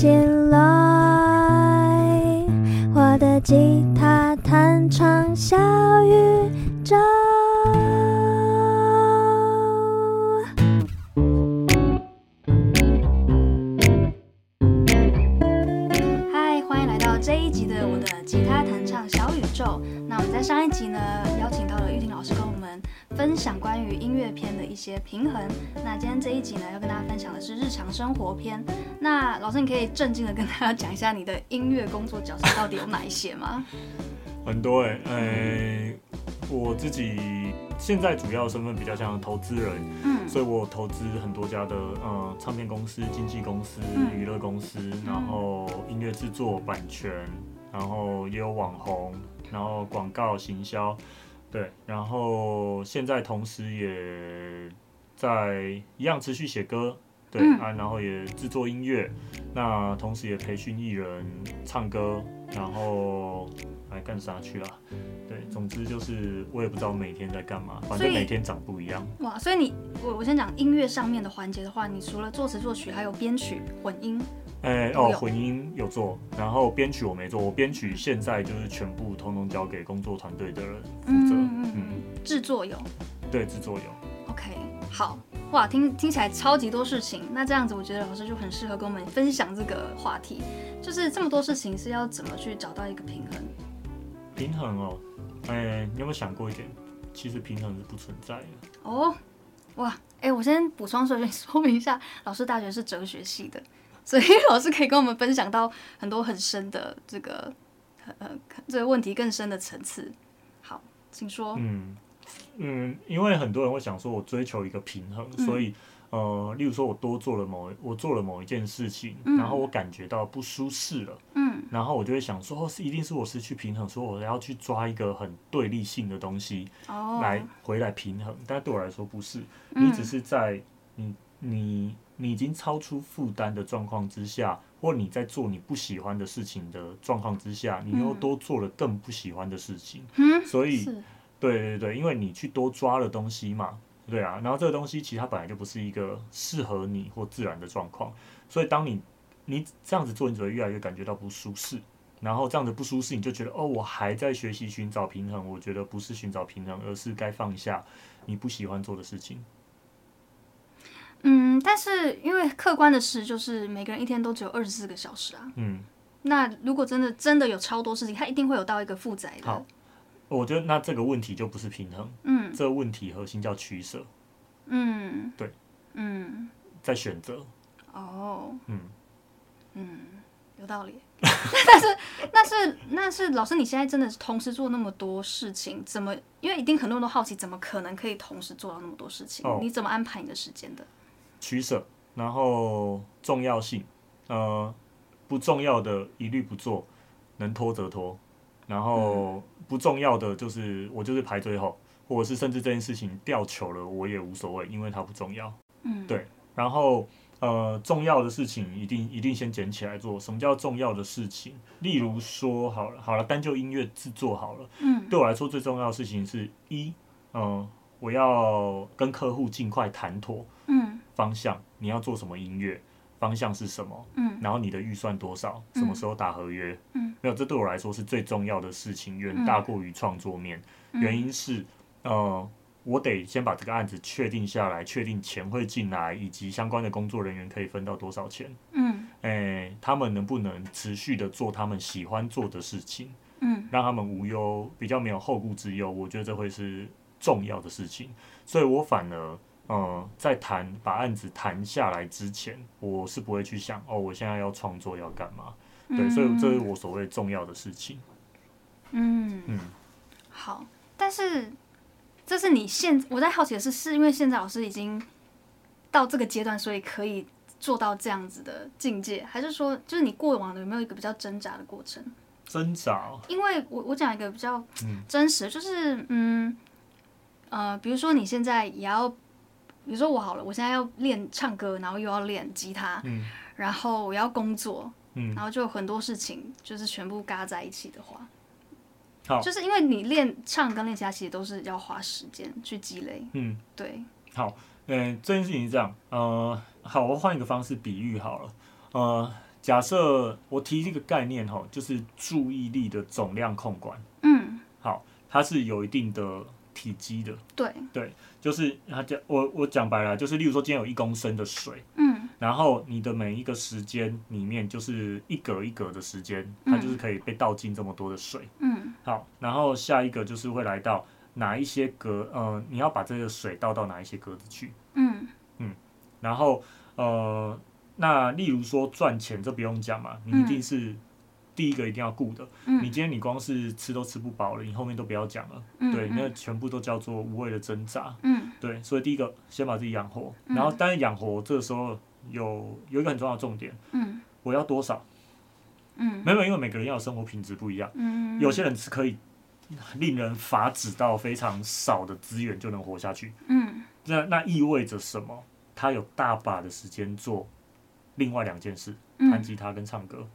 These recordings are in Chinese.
起来，我的吉他弹唱小宇宙。嗨，欢迎来到这一集的我的吉他弹唱小宇宙。那我们在上一集呢，邀请到了玉婷老师跟我们分享关于音乐篇的一些平衡。那今天这一集呢，要跟大家分享的是日常生活篇。正经的跟大家讲一下你的音乐工作角色到底有哪一些吗？很多哎、欸，呃、欸，我自己现在主要身份比较像投资人，嗯，所以我投资很多家的呃唱片公司、经纪公司、娱乐公司，嗯、然后音乐制作、版权，然后也有网红，然后广告行销。对，然后现在同时也在一样持续写歌，对、嗯、啊，然后也制作音乐，那同时也培训艺人唱歌，然后还干啥去了？对，总之就是我也不知道每天在干嘛，反正每天长不一样。哇，所以你我我先讲音乐上面的环节的话，你除了作词作曲，还有编曲、混音。哎哦，混音有做，然后编曲我没做，我编曲现在就是全部通通交给工作团队的人负责。嗯嗯，制作有，对，制作有。OK，好哇，听听起来超级多事情。那这样子，我觉得老师就很适合跟我们分享这个话题，就是这么多事情是要怎么去找到一个平衡？平衡哦，哎，你有没有想过一点？其实平衡是不存在的。哦，哇，哎，我先补充说一说明一下，老师大学是哲学系的。所以老师可以跟我们分享到很多很深的这个呃这个问题更深的层次。好，请说。嗯嗯，因为很多人会想说，我追求一个平衡，嗯、所以呃，例如说我多做了某我做了某一件事情，嗯、然后我感觉到不舒适了，嗯，然后我就会想说，是一定是我失去平衡，所以我要去抓一个很对立性的东西来回来平衡。哦、但对我来说不是，你只是在你你。你已经超出负担的状况之下，或你在做你不喜欢的事情的状况之下，你又多做了更不喜欢的事情，嗯、所以，是对对对，因为你去多抓了东西嘛，对啊，然后这个东西其实它本来就不是一个适合你或自然的状况，所以当你你这样子做，你只会越来越感觉到不舒适，然后这样子不舒适，你就觉得哦，我还在学习寻找平衡，我觉得不是寻找平衡，而是该放下你不喜欢做的事情。嗯，但是因为客观的事就是每个人一天都只有二十四个小时啊。嗯，那如果真的真的有超多事情，它一定会有到一个负载的。好，我觉得那这个问题就不是平衡。嗯，这个问题核心叫取舍。嗯，对。嗯，在选择。哦。嗯嗯，有道理。但是那是那是老师，你现在真的是同时做那么多事情，怎么？因为一定很多人都好奇，怎么可能可以同时做到那么多事情？哦，你怎么安排你的时间的？取舍，然后重要性，呃，不重要的一律不做，能拖则拖，然后不重要的就是我就是排最后，或者是甚至这件事情掉球了我也无所谓，因为它不重要。嗯，对，然后呃，重要的事情一定一定先捡起来做。什么叫重要的事情？例如说，好了好了，单就音乐制作好了，嗯，对我来说最重要的事情是一，嗯、呃，我要跟客户尽快谈妥，嗯。方向，你要做什么音乐？方向是什么？嗯，然后你的预算多少？什么时候打合约？嗯，没有，这对我来说是最重要的事情，远大过于创作面。嗯，原因是，呃，我得先把这个案子确定下来，确定钱会进来，以及相关的工作人员可以分到多少钱。嗯，诶，他们能不能持续的做他们喜欢做的事情？嗯，让他们无忧，比较没有后顾之忧。我觉得这会是重要的事情，所以我反而。嗯，在谈把案子谈下来之前，我是不会去想哦，我现在要创作要干嘛？嗯、对，所以这是我所谓重要的事情。嗯嗯，好，但是这是你现我在好奇的是，是因为现在老师已经到这个阶段，所以可以做到这样子的境界，还是说，就是你过往的有没有一个比较挣扎的过程？挣扎？因为我我讲一个比较真实，嗯、就是嗯呃，比如说你现在也要。比如说我好了，我现在要练唱歌，然后又要练吉他，嗯、然后我要工作，嗯、然后就有很多事情就是全部嘎在一起的话，好，就是因为你练唱跟练吉他其实都是要花时间去积累，嗯，对，好，嗯，这件事情是这样，呃，好，我换一个方式比喻好了，呃，假设我提这个概念哈，就是注意力的总量控管。嗯，好，它是有一定的体积的。对对，就是它讲我我讲白了，就是例如说今天有一公升的水，嗯，然后你的每一个时间里面就是一格一格的时间，它就是可以被倒进这么多的水。嗯，好，然后下一个就是会来到哪一些格，呃，你要把这个水倒到哪一些格子去。嗯嗯，然后呃。那例如说赚钱，这不用讲嘛，你一定是第一个一定要顾的。嗯、你今天你光是吃都吃不饱了，你后面都不要讲了。嗯、对，那全部都叫做无谓的挣扎。嗯、对，所以第一个先把自己养活，嗯、然后当然养活这个时候有有一个很重要的重点。嗯、我要多少？嗯，没有，因为每个人要的生活品质不一样。嗯、有些人是可以令人发指到非常少的资源就能活下去。嗯，那那意味着什么？他有大把的时间做。另外两件事，弹吉他跟唱歌，嗯、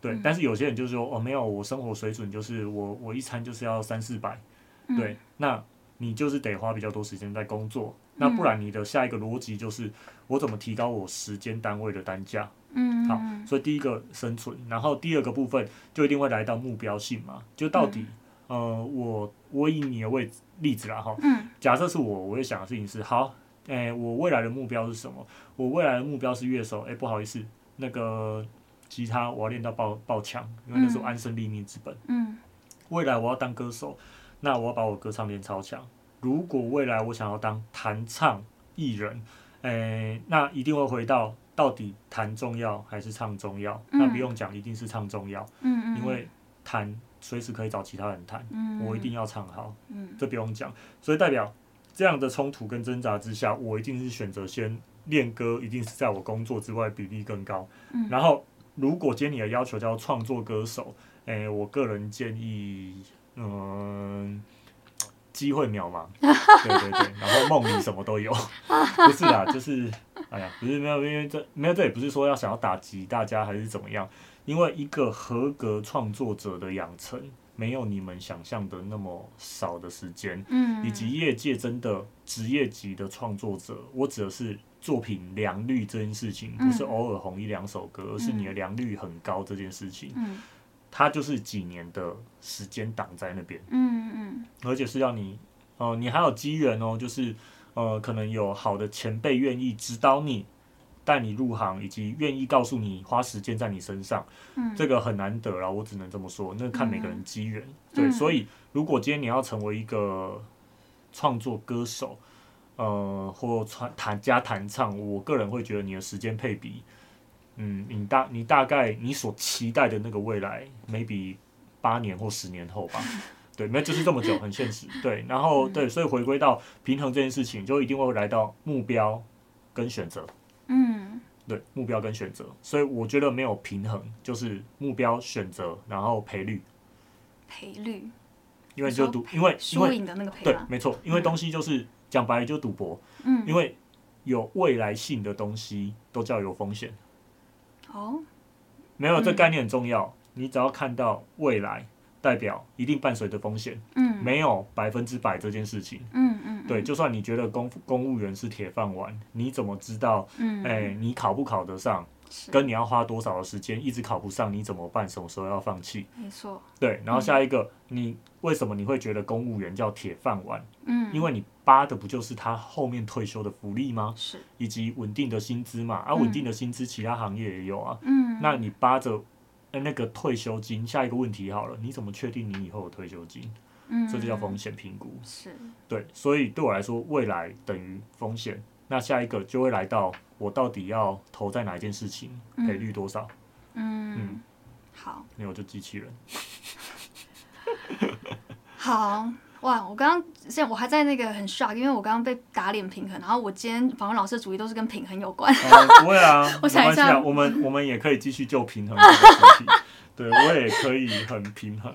对。嗯、但是有些人就是说，哦，没有，我生活水准就是我我一餐就是要三四百，嗯、对。那你就是得花比较多时间在工作，嗯、那不然你的下一个逻辑就是我怎么提高我时间单位的单价？嗯，好。所以第一个生存，然后第二个部分就一定会来到目标性嘛，就到底，嗯、呃，我我以你的位置例子啦哈，嗯，假设是我，我会想的事情是好。诶、欸，我未来的目标是什么？我未来的目标是乐手。诶、欸，不好意思，那个吉他我要练到爆爆强，因为那是我安身立命之本。嗯。未来我要当歌手，那我要把我歌唱练超强。如果未来我想要当弹唱艺人，诶、欸，那一定会回到到底弹重要还是唱重要？嗯、那不用讲，一定是唱重要。嗯，嗯因为弹随时可以找其他人弹，嗯、我一定要唱好。嗯。这不用讲，所以代表。这样的冲突跟挣扎之下，我一定是选择先练歌，一定是在我工作之外比例更高。嗯、然后，如果今天你的要求叫创作歌手，诶、欸，我个人建议，嗯，机会渺茫。对对对，然后梦里什么都有，不是啦，就是，哎呀，不是没有，因为这没有，这也不是说要想要打击大家还是怎么样，因为一个合格创作者的养成。没有你们想象的那么少的时间，嗯，以及业界真的职业级的创作者，我指的是作品良率这件事情，不是偶尔红一两首歌，而是你的良率很高这件事情，嗯，它就是几年的时间挡在那边，嗯嗯，而且是要你，哦、呃，你还有机缘哦，就是呃，可能有好的前辈愿意指导你。带你入行，以及愿意告诉你花时间在你身上，嗯、这个很难得了。我只能这么说，那看每个人机缘。嗯、对，嗯、所以如果今天你要成为一个创作歌手，呃，或弹弹加弹唱，我个人会觉得你的时间配比，嗯，你大你大概你所期待的那个未来，maybe 八年或十年后吧。对，没有就是这么久，很现实。对，然后对，所以回归到平衡这件事情，就一定会来到目标跟选择。嗯，对，目标跟选择，所以我觉得没有平衡，就是目标选择，然后赔率，赔率，因为就赌，因为因为的那个赔，对，没错，因为东西就是讲白了就赌博，嗯，因为有未来性的东西都叫有风险，哦，没有，这概念很重要，你只要看到未来。代表一定伴随着风险，嗯，没有百分之百这件事情，嗯嗯，对，就算你觉得公公务员是铁饭碗，你怎么知道？嗯，哎，你考不考得上？跟你要花多少的时间，一直考不上，你怎么办？什么时候要放弃？没错，对，然后下一个，你为什么你会觉得公务员叫铁饭碗？嗯，因为你扒的不就是他后面退休的福利吗？是，以及稳定的薪资嘛，啊，稳定的薪资其他行业也有啊，嗯，那你扒着。哎，那个退休金，下一个问题好了，你怎么确定你以后有退休金？嗯，这就叫风险评估。是，对，所以对我来说，未来等于风险。那下一个就会来到我到底要投在哪一件事情，赔率多少？嗯，嗯好，那我就机器人。好。哇！我刚刚现在我还在那个很 shock，因为我刚刚被打脸平衡，然后我今天访问老师的主题都是跟平衡有关。哦、不会啊，我想一下，啊、我们我们也可以继续就平衡。对，我也可以很平衡。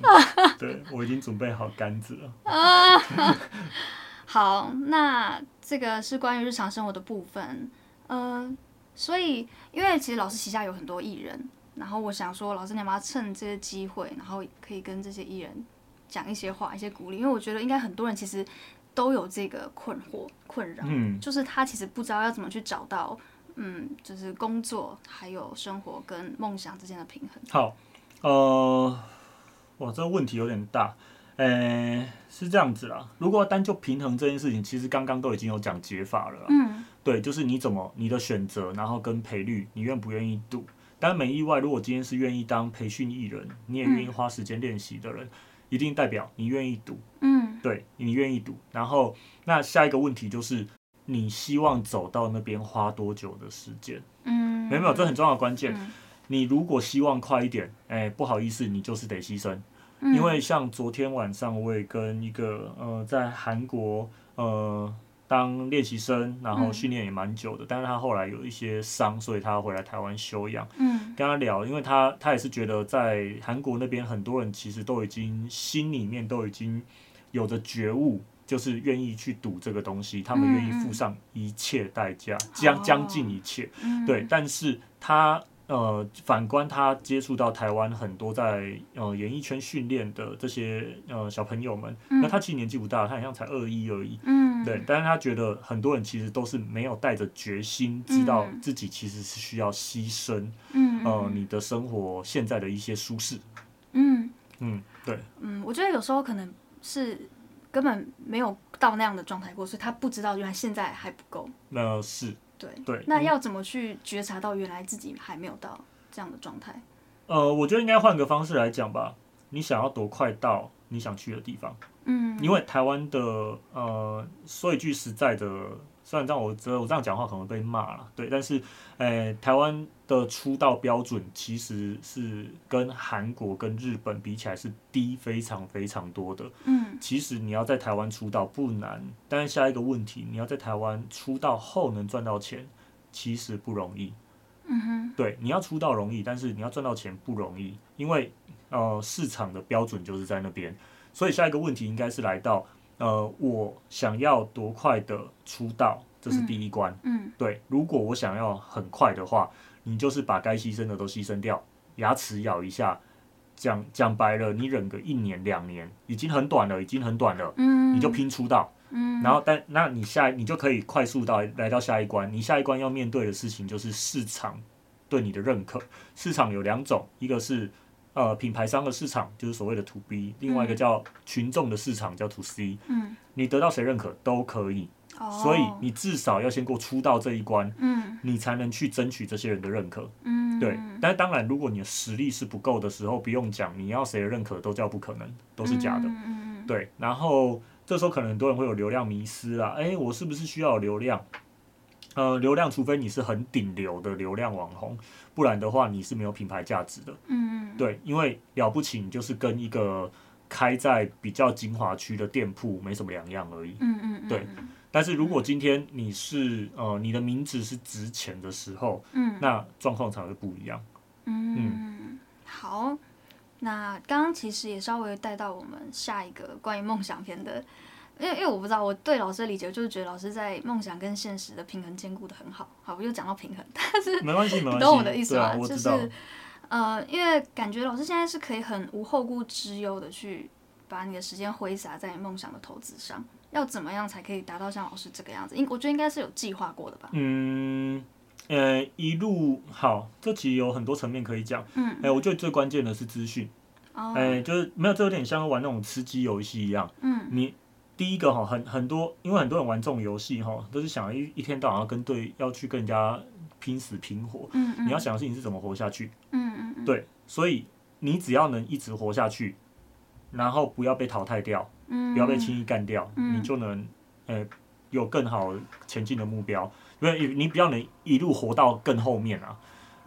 对，我已经准备好杆子了。啊，好，那这个是关于日常生活的部分。嗯、呃，所以因为其实老师旗下有很多艺人，然后我想说，老师你要不要趁这个机会，然后可以跟这些艺人。讲一些话，一些鼓励，因为我觉得应该很多人其实都有这个困惑、困扰，嗯，就是他其实不知道要怎么去找到嗯，就是工作还有生活跟梦想之间的平衡。好，呃，哇，这个问题有点大。诶、欸，是这样子啦。如果单就平衡这件事情，其实刚刚都已经有讲解法了。嗯，对，就是你怎么你的选择，然后跟赔率，你愿不愿意赌？但没意外，如果今天是愿意当培训艺人，你也愿意花时间练习的人，嗯、一定代表你愿意赌。嗯，对，你愿意赌。然后，那下一个问题就是，你希望走到那边花多久的时间？嗯，没有没有，这很重要的关键。嗯、你如果希望快一点，哎、欸，不好意思，你就是得牺牲。因为像昨天晚上，我也跟一个呃在韩国呃当练习生，然后训练也蛮久的，但是他后来有一些伤，所以他要回来台湾休养。嗯，跟他聊，因为他他也是觉得在韩国那边很多人其实都已经心里面都已经有着觉悟，就是愿意去赌这个东西，他们愿意付上一切代价，将将近一切。对，但是他。呃，反观他接触到台湾很多在呃演艺圈训练的这些呃小朋友们，嗯、那他其实年纪不大，他好像才二一而已，嗯，对，但是他觉得很多人其实都是没有带着决心，知道自己其实是需要牺牲，嗯，呃，你的生活现在的一些舒适，嗯嗯，对，嗯，我觉得有时候可能是根本没有到那样的状态过，所以他不知道原来现在还不够，那是。对，对，那要怎么去觉察到原来自己还没有到这样的状态？呃，我觉得应该换个方式来讲吧。你想要多快到你想去的地方？嗯，因为台湾的呃，说一句实在的。虽然这样，我觉得我这样讲话可能被骂了，对，但是，诶、欸，台湾的出道标准其实是跟韩国跟日本比起来是低非常非常多的。嗯，其实你要在台湾出道不难，但是下一个问题，你要在台湾出道后能赚到钱，其实不容易。嗯哼，对，你要出道容易，但是你要赚到钱不容易，因为呃市场的标准就是在那边，所以下一个问题应该是来到。呃，我想要多快的出道，这是第一关。嗯，嗯对。如果我想要很快的话，你就是把该牺牲的都牺牲掉，牙齿咬一下。讲讲白了，你忍个一年两年，已经很短了，已经很短了。嗯，你就拼出道。嗯，然后但那你下你就可以快速到来到下一关。你下一关要面对的事情就是市场对你的认可。市场有两种，一个是。呃，品牌商的市场就是所谓的 To B，另外一个叫群众的市场叫 To C。嗯，你得到谁认可都可以，哦，所以你至少要先过出道这一关，嗯，你才能去争取这些人的认可。嗯，对。但是当然，如果你的实力是不够的时候，不用讲，你要谁的认可都叫不可能，都是假的。嗯，对。然后这时候可能很多人会有流量迷失啦，哎，我是不是需要有流量？呃，流量，除非你是很顶流的流量网红，不然的话你是没有品牌价值的。嗯嗯，对，因为了不起，你就是跟一个开在比较精华区的店铺没什么两样而已。嗯嗯嗯，对。但是如果今天你是呃，你的名字是值钱的时候，嗯，那状况才会不一样。嗯嗯，好，那刚刚其实也稍微带到我们下一个关于梦想片的。因为因为我不知道，我对老师的理解就是觉得老师在梦想跟现实的平衡兼顾的很好。好，我又讲到平衡，但是没关系，没关系，你懂我的意思吗？啊、就是呃，因为感觉老师现在是可以很无后顾之忧的去把你的时间挥洒在你梦想的投资上。要怎么样才可以达到像老师这个样子？应我觉得应该是有计划过的吧。嗯，呃，一路好，这其实有很多层面可以讲。嗯，哎、欸，我觉得最关键的是资讯。哦。哎、欸，就是没有，这有点像玩那种吃鸡游戏一样。嗯。你。第一个哈，很很多，因为很多人玩这种游戏哈，都是想一一天到晚要跟对要去跟人家拼死拼活。嗯嗯。你要想的是你是怎么活下去。嗯嗯嗯。对，所以你只要能一直活下去，然后不要被淘汰掉，嗯，不要被轻易干掉，嗯，你就能呃有更好前进的目标。因为你比较能一路活到更后面啊。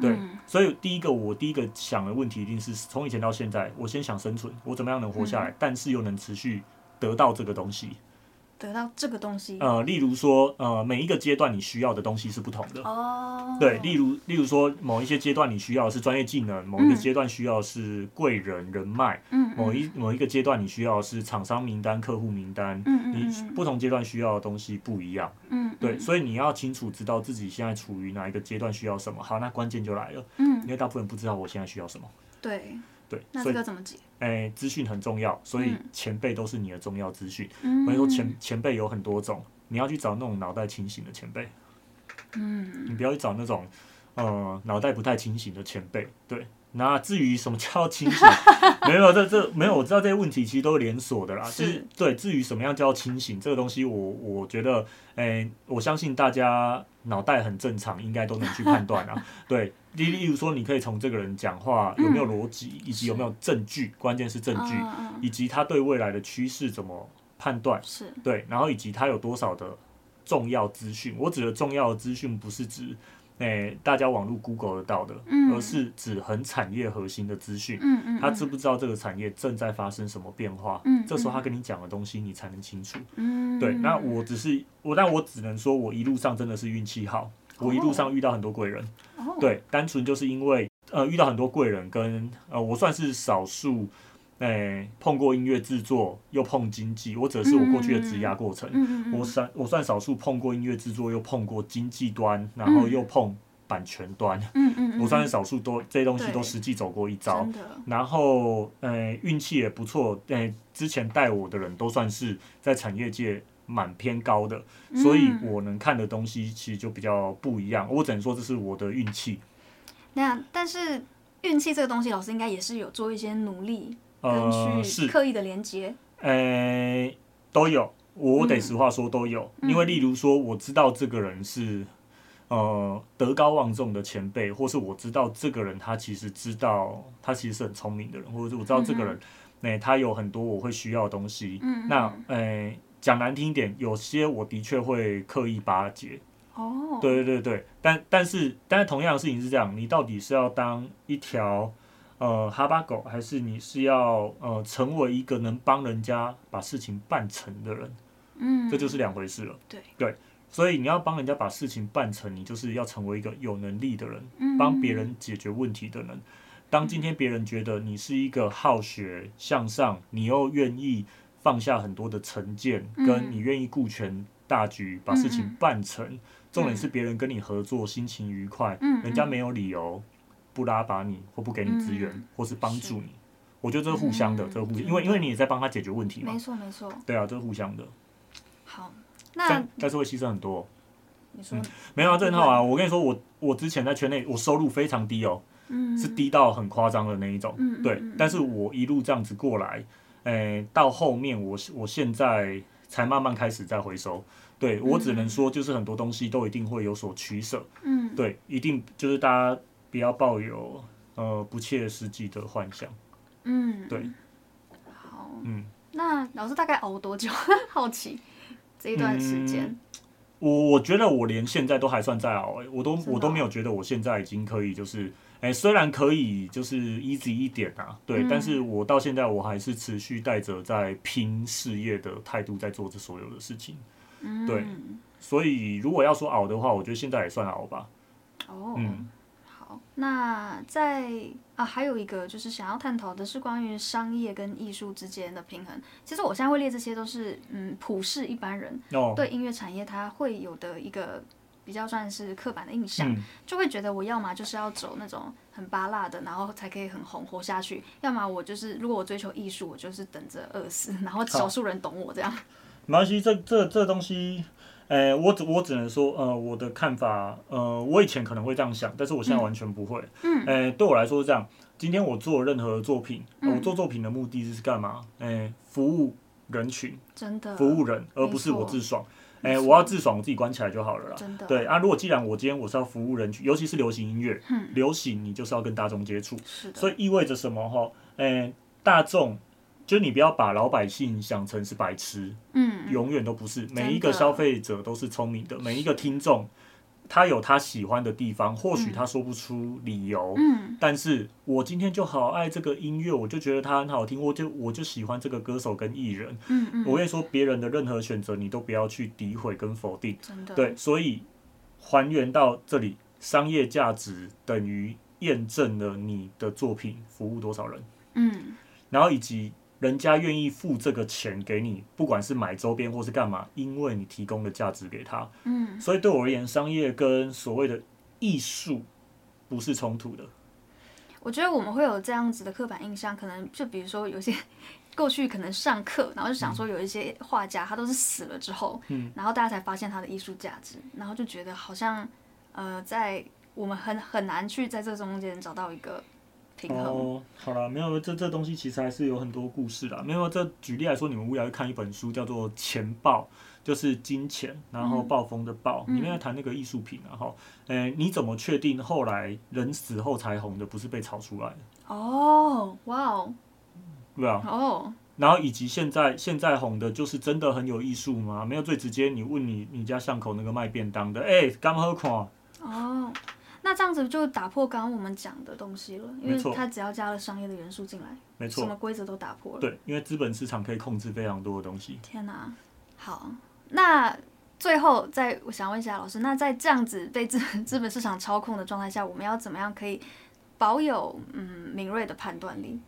对，嗯，所以第一个我第一个想的问题一定是从以前到现在，我先想生存，我怎么样能活下来，嗯，但是又能持续。得到这个东西，得到这个东西，呃，例如说，呃，每一个阶段你需要的东西是不同的。哦，对，例如，例如说，某一些阶段你需要的是专业技能，某一个阶段需要的是贵人人脉，嗯，某一某一个阶段你需要的是厂商名单、客户名单，嗯，你不同阶段需要的东西不一样，嗯，对，所以你要清楚知道自己现在处于哪一个阶段需要什么。好，那关键就来了，嗯，因为大部分人不知道我现在需要什么。对。对，那这个怎么解？哎，资讯很重要，所以前辈都是你的重要资讯。嗯，我跟你说前前辈有很多种，你要去找那种脑袋清醒的前辈。嗯，你不要去找那种呃脑袋不太清醒的前辈，对。那至于什么叫清醒，没有这这没有，我知道这些问题其实都是连锁的啦。是，就是对。至于什么样叫清醒，这个东西我我觉得，诶、欸，我相信大家脑袋很正常，应该都能去判断啊。对，例例如说，你可以从这个人讲话有没有逻辑，以及有没有证据，关键是证据，以及他对未来的趋势怎么判断，是对，然后以及他有多少的重要资讯。我指的重要的资讯，不是指。诶、欸，大家网络 Google 得到的，嗯、而是指很产业核心的资讯。嗯嗯、他知不知道这个产业正在发生什么变化？嗯嗯、这时候他跟你讲的东西，你才能清楚。嗯、对，那我只是我，但我只能说我一路上真的是运气好，我一路上遇到很多贵人。哦、对，单纯就是因为呃遇到很多贵人跟，跟呃我算是少数。哎、欸，碰过音乐制作，又碰经济，我指的是我过去的职涯过程。我算我算少数碰过音乐制作，又碰过经济端，然后又碰版权端。嗯嗯嗯、我算是少数都这些东西都实际走过一遭。然后，呃、欸，运气也不错。哎、欸，之前带我的人都算是在产业界蛮偏高的，所以我能看的东西其实就比较不一样。我只能说这是我的运气。那但是运气这个东西，老师应该也是有做一些努力。呃，是。刻意的连接，呃、欸，都有，我得实话说都有，嗯、因为例如说，我知道这个人是呃德高望重的前辈，或是我知道这个人他其实知道他其实是很聪明的人，或者是我知道这个人，那、他有很多我会需要的东西，嗯，那，呃、欸，讲难听一点，有些我的确会刻意巴结，哦，对对对对，但但是但是同样的事情是这样，你到底是要当一条。呃，哈巴狗，还是你是要呃成为一个能帮人家把事情办成的人？嗯，这就是两回事了。对对，所以你要帮人家把事情办成，你就是要成为一个有能力的人，帮别人解决问题的人。当今天别人觉得你是一个好学向上，你又愿意放下很多的成见，跟你愿意顾全大局把事情办成，重点是别人跟你合作心情愉快，人家没有理由。不拉拔你，或不给你资源，嗯、或是帮助你，我觉得这是互相的，嗯、这是互相，因为因为你也在帮他解决问题嘛。没错没错。对啊，这是互相的。好，那但，是会牺牲很多。你说、嗯？没有啊，这很好啊。我跟你说，我我之前在圈内，我收入非常低哦，嗯、是低到很夸张的那一种。嗯、对，但是我一路这样子过来，诶、欸，到后面我我现在才慢慢开始在回收。对，我只能说，就是很多东西都一定会有所取舍。嗯。对，一定就是大家。不要抱有呃不切实际的幻想。嗯，对。好。嗯，那老师大概熬多久？好奇这一段时间。嗯，我我觉得我连现在都还算在熬，欸，我都我都没有觉得我现在已经可以就是，哎，欸，虽然可以就是 easy 一点啊，对，嗯，但是我到现在我还是持续带着在拼事业的态度在做这所有的事情。嗯，对。所以如果要说熬的话，我觉得现在也算熬吧。哦。嗯。那在啊，还有一个就是想要探讨的是关于商业跟艺术之间的平衡。其实我现在会列这些都是嗯，普世一般人对音乐产业它会有的一个比较算是刻板的印象，嗯、就会觉得我要么就是要走那种很巴辣的，然后才可以很红活下去；要么我就是如果我追求艺术，我就是等着饿死，然后少数人懂我这样。没关系，这这这东西。诶、欸，我只我只能说，呃，我的看法，呃，我以前可能会这样想，但是我现在完全不会。嗯。诶、欸，对我来说是这样，今天我做任何作品，呃、我做作品的目的是干嘛？诶、欸，服务人群，真的，服务人，而不是我自爽。诶我要自爽，我自己关起来就好了啦。真的。对啊，如果既然我今天我是要服务人群，尤其是流行音乐，嗯、流行你就是要跟大众接触，是的。所以意味着什么？哈，诶，大众。就你不要把老百姓想成是白痴，嗯，永远都不是。每一个消费者都是聪明的，每一个听众，他有他喜欢的地方，或许他说不出理由，嗯，但是我今天就好爱这个音乐，我就觉得它很好听，我就我就喜欢这个歌手跟艺人，嗯嗯，我跟你说，别人的任何选择你都不要去诋毁跟否定，真的，对，所以还原到这里，商业价值等于验证了你的作品服务多少人，嗯，然后以及。人家愿意付这个钱给你，不管是买周边或是干嘛，因为你提供的价值给他。嗯，所以对我而言，商业跟所谓的艺术不是冲突的。我觉得我们会有这样子的刻板印象，可能就比如说有些过去可能上课，然后就想说有一些画家他都是死了之后，嗯，然后大家才发现他的艺术价值，然后就觉得好像呃，在我们很很难去在这中间找到一个平衡。哦，好了，没有这这东西其实还是有很多故事的。没有这举例来说，你们无聊会看一本书，叫做《钱报》，就是金钱，然后暴风的暴，里面在谈那个艺术品，然后，诶，你怎么确定后来人死后才红的不是被炒出来的？哦，哇哦，对啊，哦。然后以及现在现在红的就是真的很有艺术吗？没有最直接，你问你你家巷口那个卖便当的，哎，刚好看。哦，那这样子就打破刚刚我们讲的东西了，因为它只要加了商业的元素进来，没错，什么规则都打破了。对，因为资本市场可以控制非常多的东西。天哪，好，那最后再我想问一下老师，那在这样子被资 资本市场操控的状态下，我们要怎么样可以保有嗯敏锐的判断力？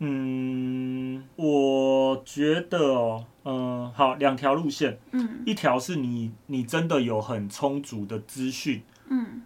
嗯，我觉得哦，嗯，好，两条路线，嗯，一条是你你真的有很充足的资讯，嗯，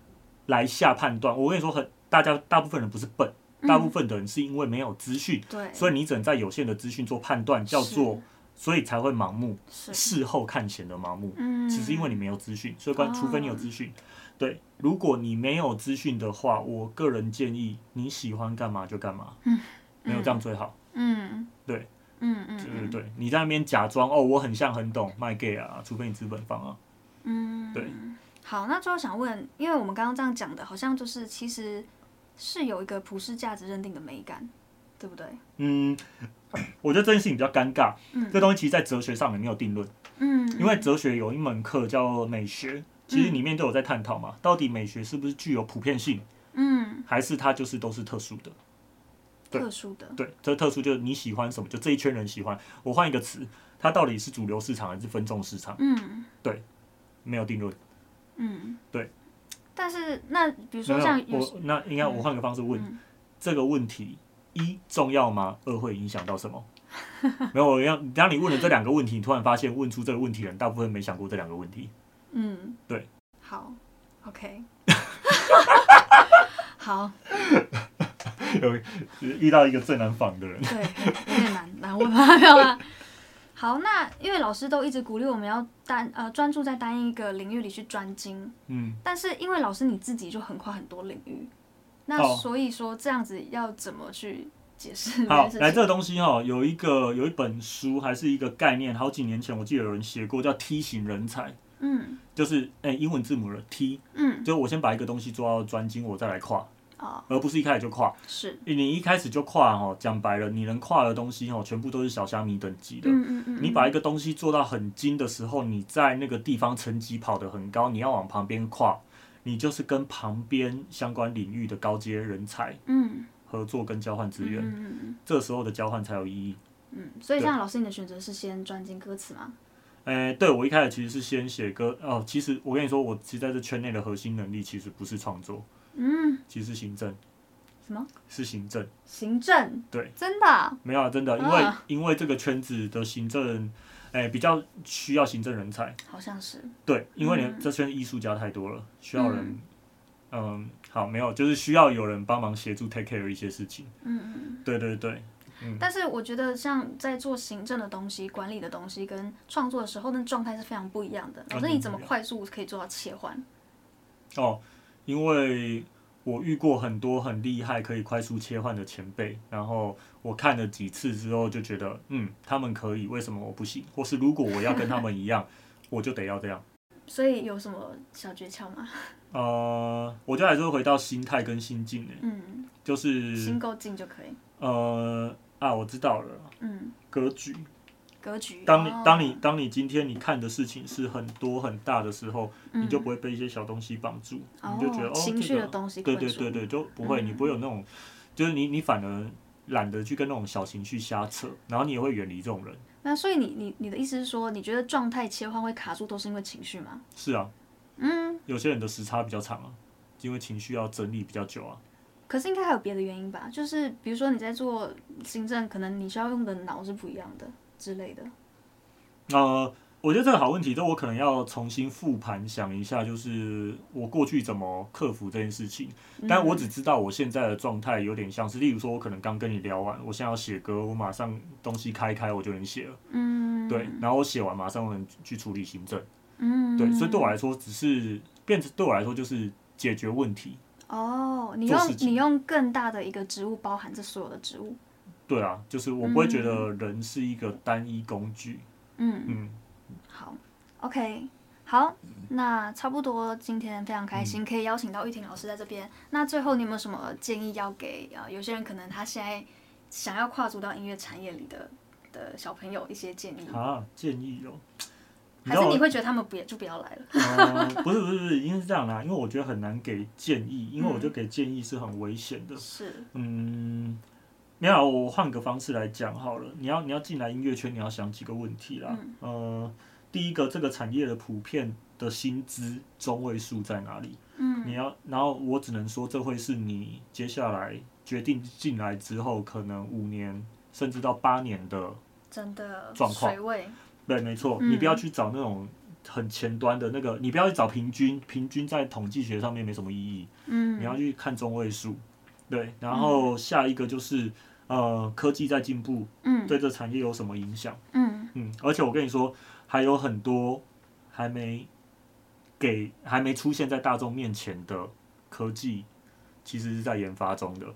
来下判断。我跟你说，很大家大部分人不是笨，大部分的人是因为没有资讯，对，所以你只能在有限的资讯做判断，叫做，所以才会盲目，事后看前的盲目，嗯，其实因为你没有资讯，所以关除非你有资讯，对，如果你没有资讯的话，我个人建议你喜欢干嘛就干嘛，嗯。没有这样最好。嗯，对，嗯嗯，对对对，你在那边假装哦，我很像很懂卖 gay 啊，除非你资本方啊。嗯，对。好，那最后想问，因为我们刚刚这样讲的，好像就是其实是有一个普世价值认定的美感，对不对？嗯，我觉得这件事情比较尴尬。嗯，这东西其实，在哲学上也没有定论。嗯，因为哲学有一门课叫美学，其实里面都有在探讨嘛，嗯，到底美学是不是具有普遍性？嗯，还是它就是都是特殊的？特殊的，对，这特殊就是你喜欢什么，就这一圈人喜欢。我换一个词，它到底是主流市场还是分众市场？嗯，对，没有定论。嗯，对。但是那比如说像我，那应该我换个方式问、嗯、这个问题：一重要吗？二会影响到什么？没有，我要当你问了这两个问题，你突然发现问出这个问题的人大部分没想过这两个问题。嗯，对。好，OK。好。有遇到一个最难访的人，对，有点难难问吗？没有啊。好，那因为老师都一直鼓励我们要单呃专注在单一个领域里去专精，嗯，但是因为老师你自己就横跨很多领域，那所以说这样子要怎么去解释？好，来这个东西哈，有一个有一本书还是一个概念，好几年前我记得有人写过，叫梯形人才，嗯，就是哎、欸、英文字母的 T，嗯，就我先把一个东西做到专精，我再来跨。哦、而不是一开始就跨，是你一开始就跨哈，讲白了，你能跨的东西哦，全部都是小虾米等级的。嗯嗯嗯，你把一个东西做到很精的时候，你在那个地方层级跑得很高，你要往旁边跨，你就是跟旁边相关领域的高阶人才嗯合作跟交换资源，嗯嗯嗯，这时候的交换才有意义。嗯，所以像老师你的选择是先专精歌词吗？诶、欸，对，我一开始其实是先写歌哦。其实我跟你说，我其实在这圈内的核心能力其实不是创作，嗯，其实是行政。什么？是行政，行政？对，真的、啊、没有啊，真的，因为、啊、因为这个圈子的行政，哎、欸，比较需要行政人才，好像是，对，因为你这圈艺术家太多了，需要人，嗯，嗯，好，没有，就是需要有人帮忙协助 take care 一些事情，嗯嗯，对对对，嗯，但是我觉得像在做行政的东西、管理的东西跟创作的时候，那状态是非常不一样的。老师，你怎么快速可以做到切换？哦，因为。我遇过很多很厉害可以快速切换的前辈，然后我看了几次之后就觉得，嗯，他们可以，为什么我不行？或是如果我要跟他们一样，我就得要这样。所以有什么小诀窍吗？呃，我觉得还是回到心态跟心境的，嗯，就是心够静就可以。呃啊，我知道了，嗯，格局。格局。当你当你当你今天你看的事情是很多很大的时候，嗯、你就不会被一些小东西绑住，哦、你就觉得哦，情绪的东西、这个，对对对对，就不会，嗯、你不会有那种，就是你你反而懒得去跟那种小情绪瞎扯，然后你也会远离这种人。那所以你你你的意思是说，你觉得状态切换会卡住，都是因为情绪吗？是啊，嗯，有些人的时差比较长啊，因为情绪要整理比较久啊。可是应该还有别的原因吧？就是比如说你在做行政，可能你需要用的脑是不一样的之类的。呃，我觉得这个好问题，就我可能要重新复盘想一下，就是我过去怎么克服这件事情。但我只知道我现在的状态有点像是，例如说，我可能刚跟你聊完，我现在要写歌，我马上东西开开我就能写了。嗯，对，然后我写完马上能去处理行政。嗯，对，所以对我来说，只是变成对我来说就是解决问题。哦，你用你用更大的一个职务包含这所有的职务。对啊，就是我不会觉得人是一个单一工具。嗯嗯，好，OK，好，那差不多今天非常开心，可以邀请到玉婷老师在这边。那最后你有没有什么建议要给啊？有些人可能他现在想要跨足到音乐产业里的的小朋友一些建议啊？建议哦。还是你会觉得他们不也就不要来了？呃，不是不是不是，因为是这样啦，因为我觉得很难给建议，因为我觉得给建议是很危险的。是，嗯，没有，我换个方式来讲好了。你要你要进来音乐圈，你要想几个问题啦。嗯、呃，第一个，这个产业的普遍的薪资中位数在哪里？嗯，你要，然后我只能说，这会是你接下来决定进来之后，可能五年甚至到八年的真的状况。对，没错，你不要去找那种很前端的那个，你不要去找平均，平均在统计学上面没什么意义。嗯，你要去看中位数。对，然后下一个就是呃，科技在进步，嗯，对这产业有什么影响？嗯嗯，而且我跟你说，还有很多还没给、还没出现在大众面前的科技，其实是在研发中的，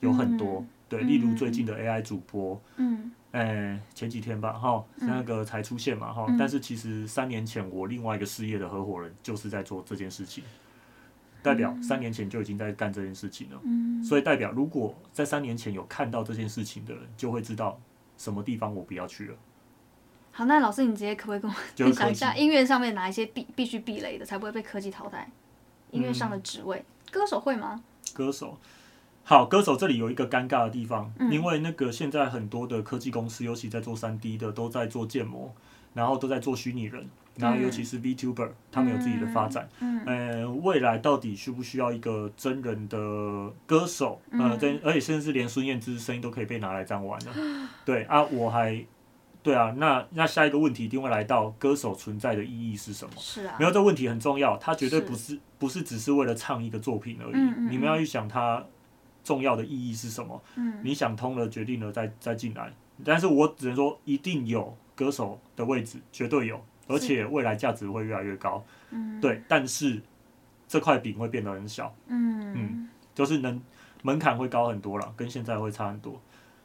有很多。对，例如最近的 AI 主播，嗯。哎、欸，前几天吧，哈，那个才出现嘛，哈、嗯，但是其实三年前我另外一个事业的合伙人就是在做这件事情，代表三年前就已经在干这件事情了，嗯，所以代表如果在三年前有看到这件事情的人，就会知道什么地方我不要去了。好，那老师你直接可不可以跟我 分享一下音乐上面哪一些必必须避雷的，才不会被科技淘汰？音乐上的职位，嗯、歌手会吗？歌手。好，歌手这里有一个尴尬的地方，嗯、因为那个现在很多的科技公司，尤其在做三 D 的，都在做建模，然后都在做虚拟人，然后尤其是 VTuber，、嗯、他们有自己的发展。嗯，呃，未来到底需不需要一个真人的歌手？呃，真、嗯，而且甚至连孙燕姿声音都可以被拿来这样玩了。对啊，我还，对啊，那那下一个问题一定会来到，歌手存在的意义是什么？是啊，没有这个问题很重要，他绝对不是，是不是只是为了唱一个作品而已。嗯嗯、你们要去想他。重要的意义是什么？嗯，你想通了，决定了再再进来。但是我只能说，一定有歌手的位置，绝对有，而且未来价值会越来越高。嗯，对。但是这块饼会变得很小。嗯嗯，就是能门槛会高很多了，跟现在会差很多。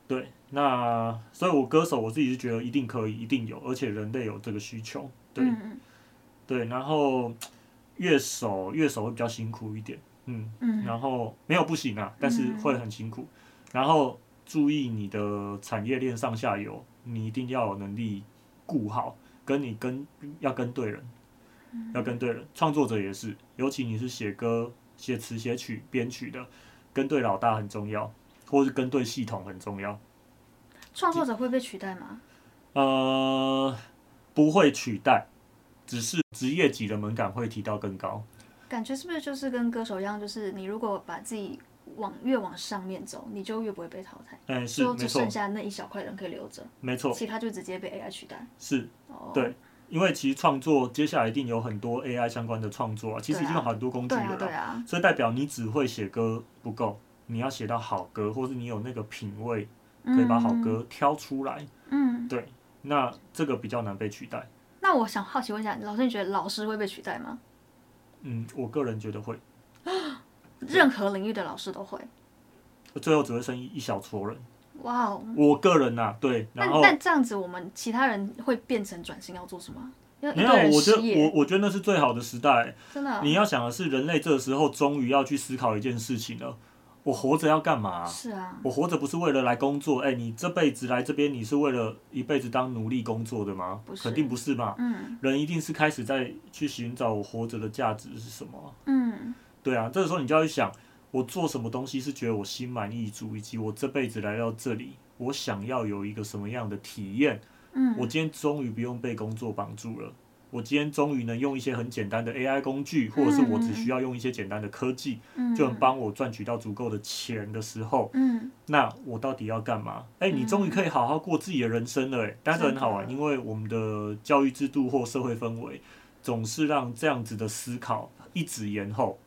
对，那所以，我歌手我自己是觉得一定可以，一定有，而且人类有这个需求。对，嗯、对。然后乐手乐手会比较辛苦一点。嗯，然后没有不行啊，但是会很辛苦。嗯、然后注意你的产业链上下游，你一定要有能力顾好，跟你跟要跟对人，嗯、要跟对人。创作者也是，尤其你是写歌、写词、写曲、编曲的，跟对老大很重要，或是跟对系统很重要。创作者会被取代吗？呃，不会取代，只是职业级的门槛会提到更高。感觉是不是就是跟歌手一样，就是你如果把自己往越往上面走，你就越不会被淘汰。哎、欸，是，就只剩下那一小块人可以留着。没错，其他就直接被 AI 取代。是，哦、对，因为其实创作接下来一定有很多 AI 相关的创作啊，其实已经有很多工具了。对啊，对啊。所以代表你只会写歌不够，你要写到好歌，或是你有那个品味，可以把好歌挑出来。嗯，对，那这个比较难被取代。那我想好奇问一下，老师，你觉得老师会被取代吗？嗯，我个人觉得会，任何领域的老师都会，最后只会剩一小撮人。哇哦！我个人呐、啊，对，然后但，但这样子，我们其他人会变成转型要做什么？没有，我觉得我我觉得那是最好的时代。真的、哦，你要想的是，人类这个时候终于要去思考一件事情了。我活着要干嘛？是啊，我活着不是为了来工作。哎，你这辈子来这边，你是为了一辈子当奴隶工作的吗？不是，肯定不是嘛。嗯，人一定是开始在去寻找我活着的价值是什么。嗯，对啊，这个时候你就要去想，我做什么东西是觉得我心满意足，以及我这辈子来到这里，我想要有一个什么样的体验。嗯，我今天终于不用被工作绑住了。我今天终于能用一些很简单的 AI 工具，或者是我只需要用一些简单的科技，嗯、就能帮我赚取到足够的钱的时候，嗯、那我到底要干嘛？哎、欸，你终于可以好好过自己的人生了，哎，但是很好玩，因为我们的教育制度或社会氛围总是让这样子的思考一直延后。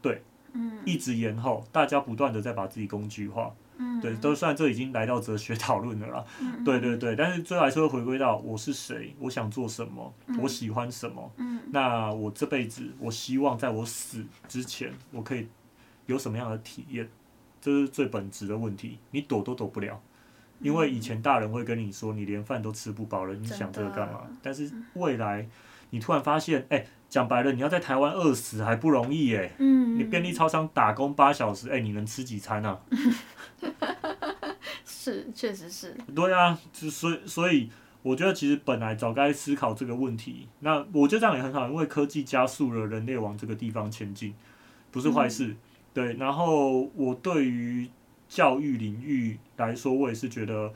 哦，对，嗯，一直延后，大家不断的在把自己工具化。嗯，对，都算这已经来到哲学讨论了啦。嗯，对对对，但是最后还是会回归到我是谁，我想做什么，嗯，我喜欢什么。嗯，那我这辈子，我希望在我死之前，我可以有什么样的体验？这是最本质的问题，你躲都躲不了。因为以前大人会跟你说，你连饭都吃不饱了，你想这个干嘛？但是未来，你突然发现，哎，讲白了，你要在台湾饿死还不容易哎。嗯。你便利超商打工八小时，哎，你能吃几餐啊？是，确实是。对啊，所以所以，我觉得其实本来早该思考这个问题。那我觉得这样也很好，因为科技加速了人类往这个地方前进，不是坏事。嗯、对，然后我对于。教育领域来说，我也是觉得，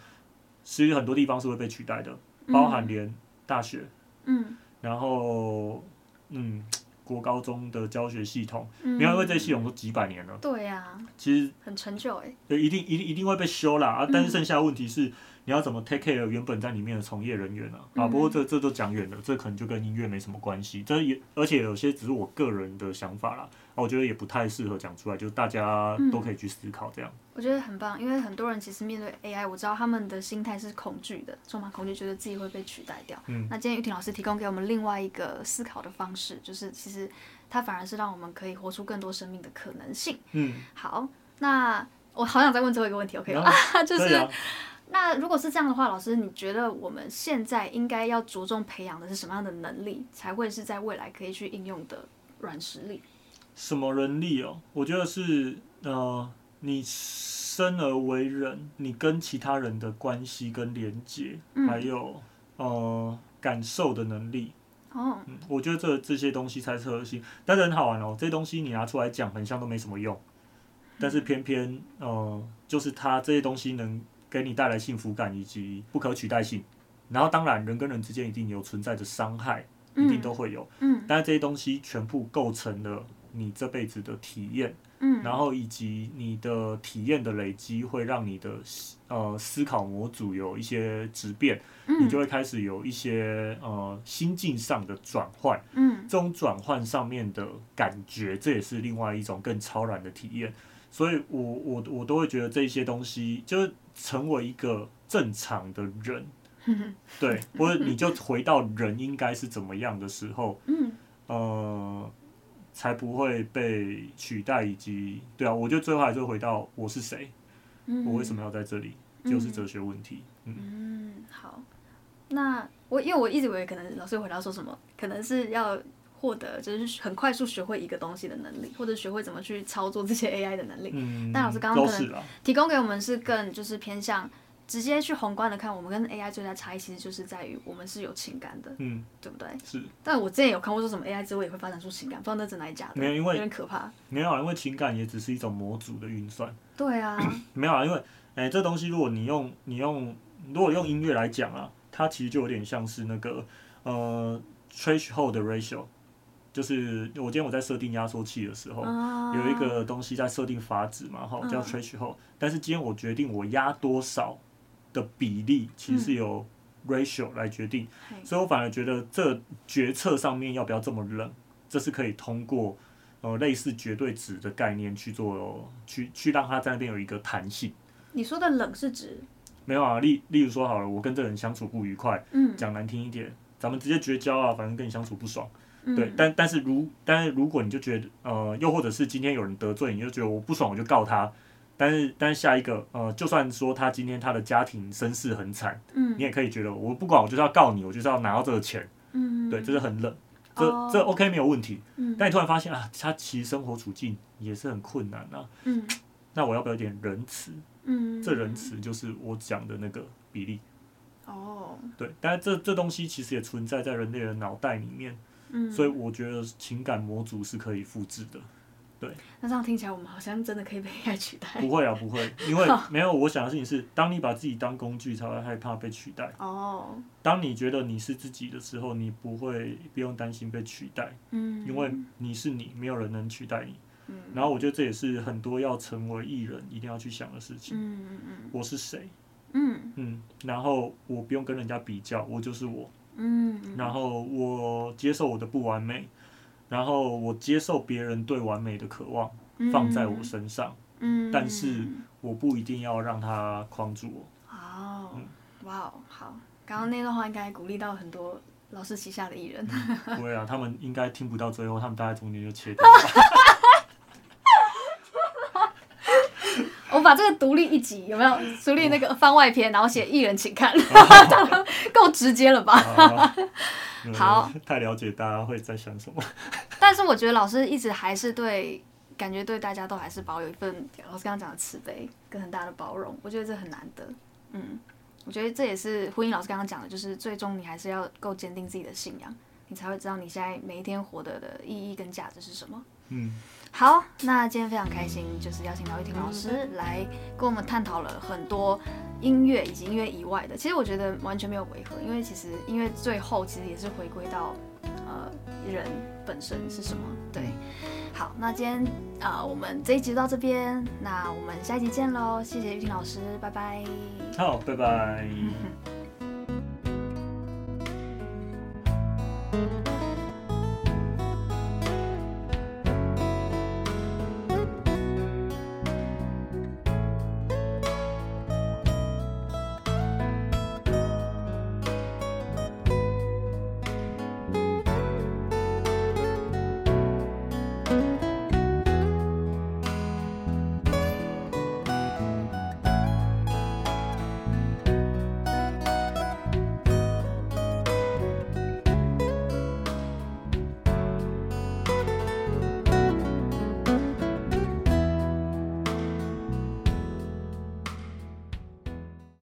其实很多地方是会被取代的，包含连大学，嗯，然后，嗯，国高中的教学系统，嗯，因为这些系统都几百年了，对呀，其实很陈旧哎，对，一定一定一定会被修啦啊，但是剩下的问题是。你要怎么 take care 原本在里面的从业人员呢？啊？啊，不过这这都讲远了，这可能就跟音乐没什么关系。这也而且有些只是我个人的想法啦，啊，我觉得也不太适合讲出来，就大家都可以去思考这样。我觉得很棒，因为很多人其实面对 AI，我知道他们的心态是恐惧的，充满恐惧，觉得自己会被取代掉。嗯。那今天玉婷老师提供给我们另外一个思考的方式，就是其实它反而是让我们可以活出更多生命的可能性。嗯。好，那我好想再问最后一个问题，OK 吗？啊，就是。那如果是这样的话，老师，你觉得我们现在应该要着重培养的是什么样的能力，才会是在未来可以去应用的软实力？什么能力哦？我觉得是呃，你生而为人，你跟其他人的关系跟连接，嗯、还有呃感受的能力。哦，嗯，我觉得这这些东西才是核心。但是很好玩哦，这些东西你拿出来讲，很像都没什么用，但是偏偏呃，就是它这些东西能。给你带来幸福感以及不可取代性，然后当然人跟人之间一定有存在着伤害，一定都会有，嗯，但是这些东西全部构成了你这辈子的体验，嗯，然后以及你的体验的累积会让你的呃思考模组有一些质变，你就会开始有一些呃心境上的转换，嗯，这种转换上面的感觉，这也是另外一种更超然的体验。所以我，我我我都会觉得这些东西，就是成为一个正常的人，对，或者你就回到人应该是怎么样的时候，呃，才不会被取代，以及对啊，我觉得最后还是回到我是谁，我为什么要在这里，就是哲学问题。嗯，嗯，好，那我因为我一直以为可能老师回答说什么，可能是要。获得就是很快速学会一个东西的能力，或者学会怎么去操作这些 AI 的能力。嗯，但老师刚刚可能提供给我们是更就是偏向直接去宏观的看，我们跟 AI 最大差异其实就是在于我们是有情感的，嗯，对不对？是。但我之前有看过说什么 AI 之后也会发展出情感，不知道那真的假的？没有，因为有点可怕。没有，因为情感也只是一种模组的运算。对啊。没有啊，因为哎、欸，这东西如果你用你用如果用音乐来讲啊，它其实就有点像是那个呃 threshold ratio。就是我今天我在设定压缩器的时候，有一个东西在设定阀值嘛，哈，叫 threshold。但是今天我决定我压多少的比例，其实是由 ratio 来决定。所以我反而觉得这决策上面要不要这么冷，这是可以通过呃类似绝对值的概念去做，去去让它在那边有一个弹性。你说的冷是指？没有啊，例例如说好了，我跟这人相处不愉快，嗯，讲难听一点，咱们直接绝交啊，反正跟你相处不爽。对，嗯、但但是如但是如果你就觉得呃，又或者是今天有人得罪你，就觉得我不爽，我就告他。但是但是下一个呃，就算说他今天他的家庭身世很惨，嗯，你也可以觉得我不管，我就是要告你，我就是要拿到这个钱。嗯，对，这是很冷，这、哦、这 OK 没有问题。嗯，但你突然发现啊，他其实生活处境也是很困难啊。嗯，那我要不要有点仁慈？嗯，这仁慈就是我讲的那个比例。哦，对，但是这这东西其实也存在在人类的脑袋里面。嗯，所以我觉得情感模组是可以复制的，对。那这样听起来，我们好像真的可以被 AI 取代？不会啊，不会，因为没有。我想的事情是，当你把自己当工具，才会害怕被取代。哦。当你觉得你是自己的时候，你不会不用担心被取代。嗯。因为你是你，没有人能取代你。嗯。然后我觉得这也是很多要成为艺人一定要去想的事情。嗯嗯嗯。我是谁？嗯。嗯。然后我不用跟人家比较，我就是我。嗯，然后我接受我的不完美，然后我接受别人对完美的渴望放在我身上，嗯，但是我不一定要让他框住我。哦，哇哦，好，刚刚那段话应该鼓励到很多老师旗下的艺人。不会啊，他们应该听不到最后，他们大概中间就切掉了。把这个独立一集有没有？独立那个番外篇，然后写艺人请看，够直接了吧？好，太了解大家会在想什么。但是我觉得老师一直还是对，感觉对大家都还是保有一份老师刚刚讲的慈悲跟很大的包容，我觉得这很难得。嗯，我觉得这也是呼应老师刚刚讲的，就是最终你还是要够坚定自己的信仰，你才会知道你现在每一天活得的意义跟价值是什么。嗯。好，那今天非常开心，就是邀请到玉婷老师来跟我们探讨了很多音乐以及音乐以外的。其实我觉得完全没有违和，因为其实音乐最后其实也是回归到呃人本身是什么。对，好，那今天啊、呃、我们这一集就到这边，那我们下一集见喽，谢谢玉婷老师，拜拜。好，拜拜。Thank you.